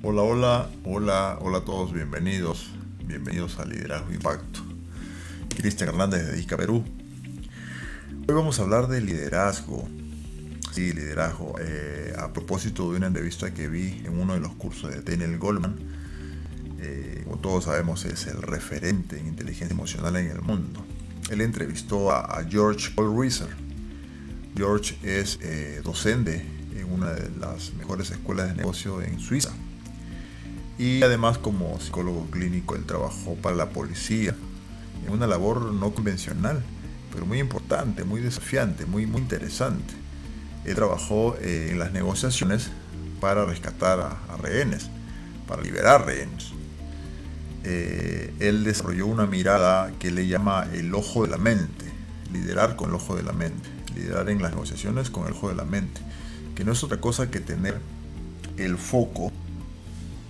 Hola, hola, hola, hola a todos, bienvenidos, bienvenidos a Liderazgo Impacto. Cristian Hernández de Ica, Perú. Hoy vamos a hablar de liderazgo. Sí, liderazgo. Eh, a propósito de una entrevista que vi en uno de los cursos de Daniel Goldman, eh, como todos sabemos es el referente en inteligencia emocional en el mundo. Él entrevistó a, George Paul Reiser. George es eh, docente en una de las mejores escuelas de negocio en Suiza y además como psicólogo clínico él trabajó para la policía en una labor no convencional, pero muy importante, muy desafiante, muy, muy interesante. Él trabajó eh, en las negociaciones para rescatar a, rehenes, para liberar rehenes. Eh, él desarrolló una mirada que le llama el ojo de la mente, liderar con el ojo de la mente, liderar en las negociaciones con el ojo de la mente, que no es otra cosa que tener el foco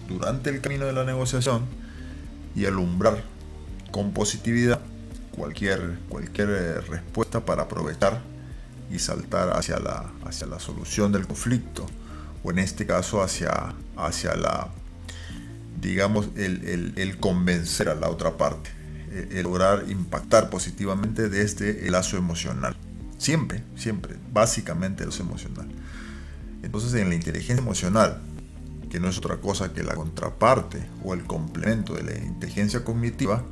durante el camino de la negociación y alumbrar con positividad cualquier, cualquier eh, respuesta para aprovechar y saltar hacia la, hacia la solución del conflicto o en este caso hacia, hacia la digamos el, convencer a la otra parte el, lograr impactar positivamente desde el lazo emocional. Siempre siempre básicamente el lazo emocional. Entonces en la inteligencia emocional que no es otra cosa que la contraparte o el complemento de la inteligencia cognitiva,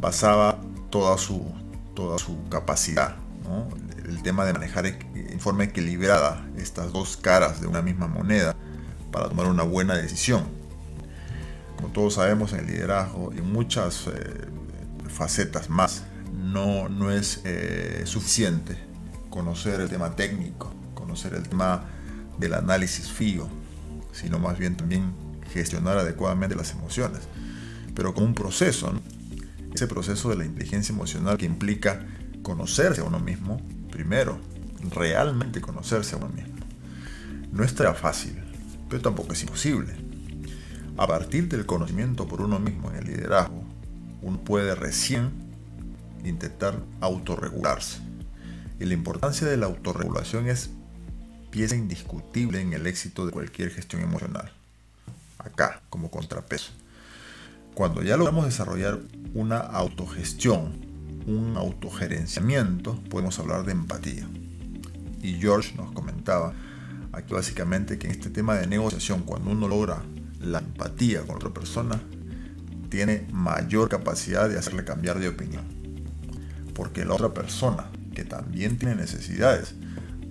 basaba toda su, toda su capacidad. El tema de manejar en forma equilibrada estas dos caras de una misma moneda para tomar una buena decisión. Como todos sabemos en el liderazgo y muchas eh, facetas más, no, no es eh, suficiente conocer el tema técnico, conocer el tema del análisis FIO, sino más bien también gestionar adecuadamente las emociones, pero como un proceso, ese proceso de la inteligencia emocional que implica conocerse a uno mismo, primero, realmente conocerse a uno mismo. No estará fácil, pero tampoco es imposible. A partir del conocimiento por uno mismo en el liderazgo, uno puede recién intentar autorregularse. Y la importancia de la autorregulación es pieza indiscutible en el éxito de cualquier gestión emocional. Acá, como contrapeso. Cuando ya logramos desarrollar una autogestión, un autogerenciamiento, podemos hablar de empatía. Y George nos comentaba aquí básicamente que en este tema de negociación, cuando uno logra la empatía con otra persona, tiene mayor capacidad de hacerle cambiar de opinión. Porque la otra persona, que también tiene necesidades,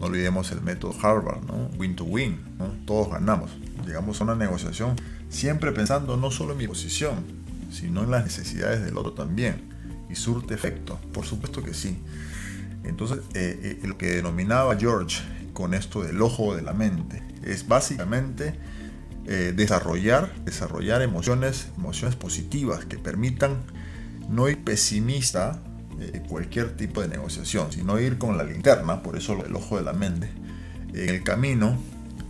no olvidemos el método Harvard, ¿no? Win to win, Todos ganamos. Llegamos a una negociación siempre pensando no solo en mi posición, sino en las necesidades del otro también. Y surte efecto, por supuesto que sí. Entonces, eh, eh, lo que denominaba George con esto del ojo de la mente es básicamente eh, desarrollar, desarrollar emociones, emociones positivas que permitan no ir pesimista eh, cualquier tipo de negociación, sino ir con la linterna, por eso el ojo de la mente, en el camino,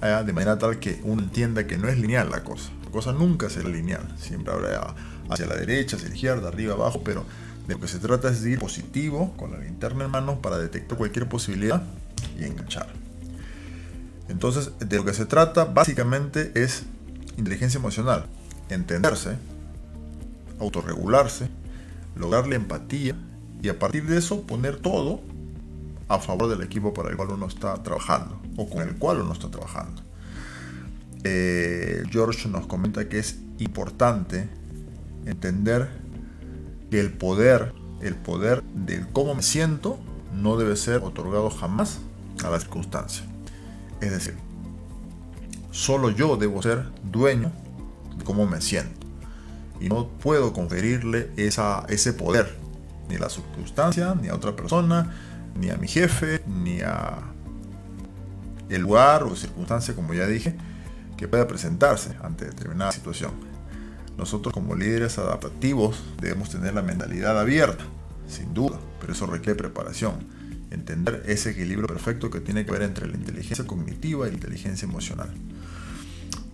ah, de manera tal que uno entienda que no es lineal la cosa. La cosa nunca será lineal, siempre habrá hacia la derecha, hacia la izquierda, arriba, abajo, pero de lo que se trata es de ir positivo, con la linterna en mano, para detectar cualquier posibilidad y enganchar. Entonces, de lo que se trata básicamente es inteligencia emocional, entenderse, autorregularse, lograr la empatía y a partir de eso poner todo a favor del equipo para el cual uno está trabajando o con el cual uno está trabajando. Eh, George nos comenta que es importante entender que el poder, el poder del cómo me siento, no debe ser otorgado jamás a la circunstancia. Es decir, solo yo debo ser dueño de cómo me siento. Y no puedo conferirle esa, ese poder ni a la circunstancia, ni a otra persona, ni a mi jefe, ni a el lugar o circunstancia, como ya dije, que pueda presentarse ante determinada situación. Nosotros como líderes adaptativos debemos tener la mentalidad abierta, sin duda, pero eso requiere preparación. Entender ese equilibrio perfecto que tiene que ver entre la inteligencia cognitiva y la inteligencia emocional.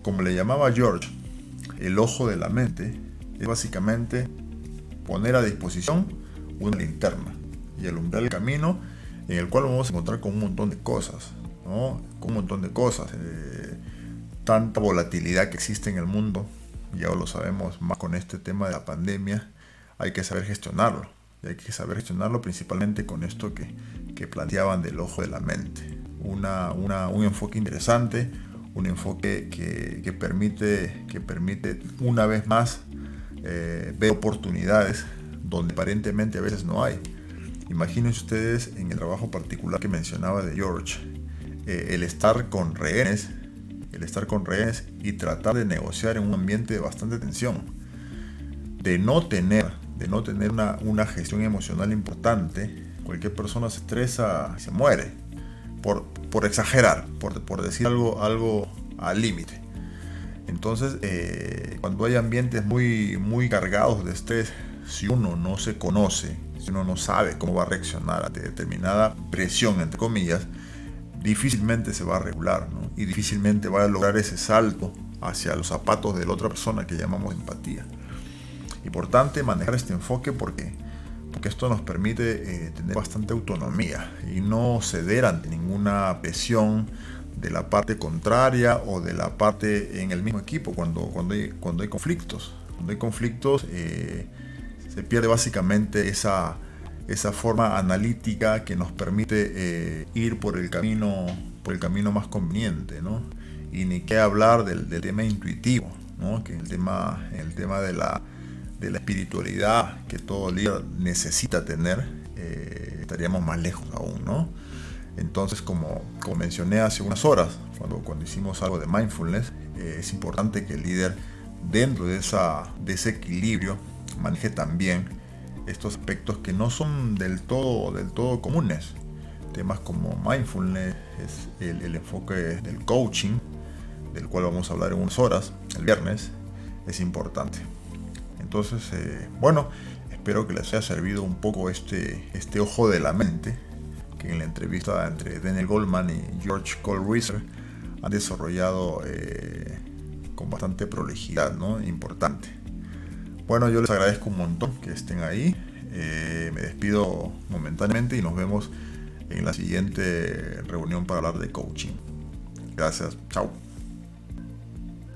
Como le llamaba George, el ojo de la mente es básicamente poner a disposición una linterna y alumbrar el camino en el cual vamos a encontrar con un montón de cosas, ¿no? Con un montón de cosas. Eh, tanta volatilidad que existe en el mundo, ya lo sabemos más con este tema de la pandemia, hay que saber gestionarlo. Hay que saber gestionarlo principalmente con esto que, que planteaban del ojo de la mente. Una, una, un enfoque interesante, un enfoque que, que, permite, que permite una vez más eh, ver oportunidades donde aparentemente a veces no hay. Imagínense ustedes en el trabajo particular que mencionaba de George, eh, el estar con rehenes, el estar con rehenes y tratar de negociar en un ambiente de bastante tensión, de no tener, de no tener una, una gestión emocional importante, cualquier persona se estresa y se muere, por, por exagerar, por, por, decir algo, algo al límite. Entonces, eh, cuando hay ambientes muy, muy cargados de estrés, si uno no se conoce, si uno no sabe cómo va a reaccionar ante determinada presión, entre comillas, difícilmente se va a regular ¿no? y difícilmente va a lograr ese salto hacia los zapatos de la otra persona que llamamos empatía. Importante manejar este enfoque porque, porque esto nos permite eh, tener bastante autonomía y no ceder ante ninguna presión de la parte contraria o de la parte en el mismo equipo cuando, cuando, hay, cuando hay conflictos. Cuando hay conflictos eh, se pierde básicamente esa, esa forma analítica que nos permite eh, ir por el camino por el camino más conveniente ¿no? y ni qué hablar del, tema intuitivo ¿no? que el tema el tema de la de la espiritualidad que todo líder necesita tener eh, estaríamos más lejos aún no entonces como, como mencioné hace unas horas cuando, cuando hicimos algo de mindfulness eh, es importante que el líder dentro de esa de ese equilibrio maneje también estos aspectos que no son del todo, del todo comunes. Temas como mindfulness, es el, enfoque del coaching, del cual vamos a hablar en unas horas, el viernes, es importante. Entonces, eh, bueno, espero que les haya servido un poco este, este ojo de la mente que en la entrevista entre Daniel Goldman y George Cole Reiser han desarrollado eh, con bastante prolijidad, ¿no? Importante. Bueno, yo les agradezco un montón que estén ahí. Eh, me despido momentáneamente y nos vemos en la siguiente reunión para hablar de coaching. Gracias, chao.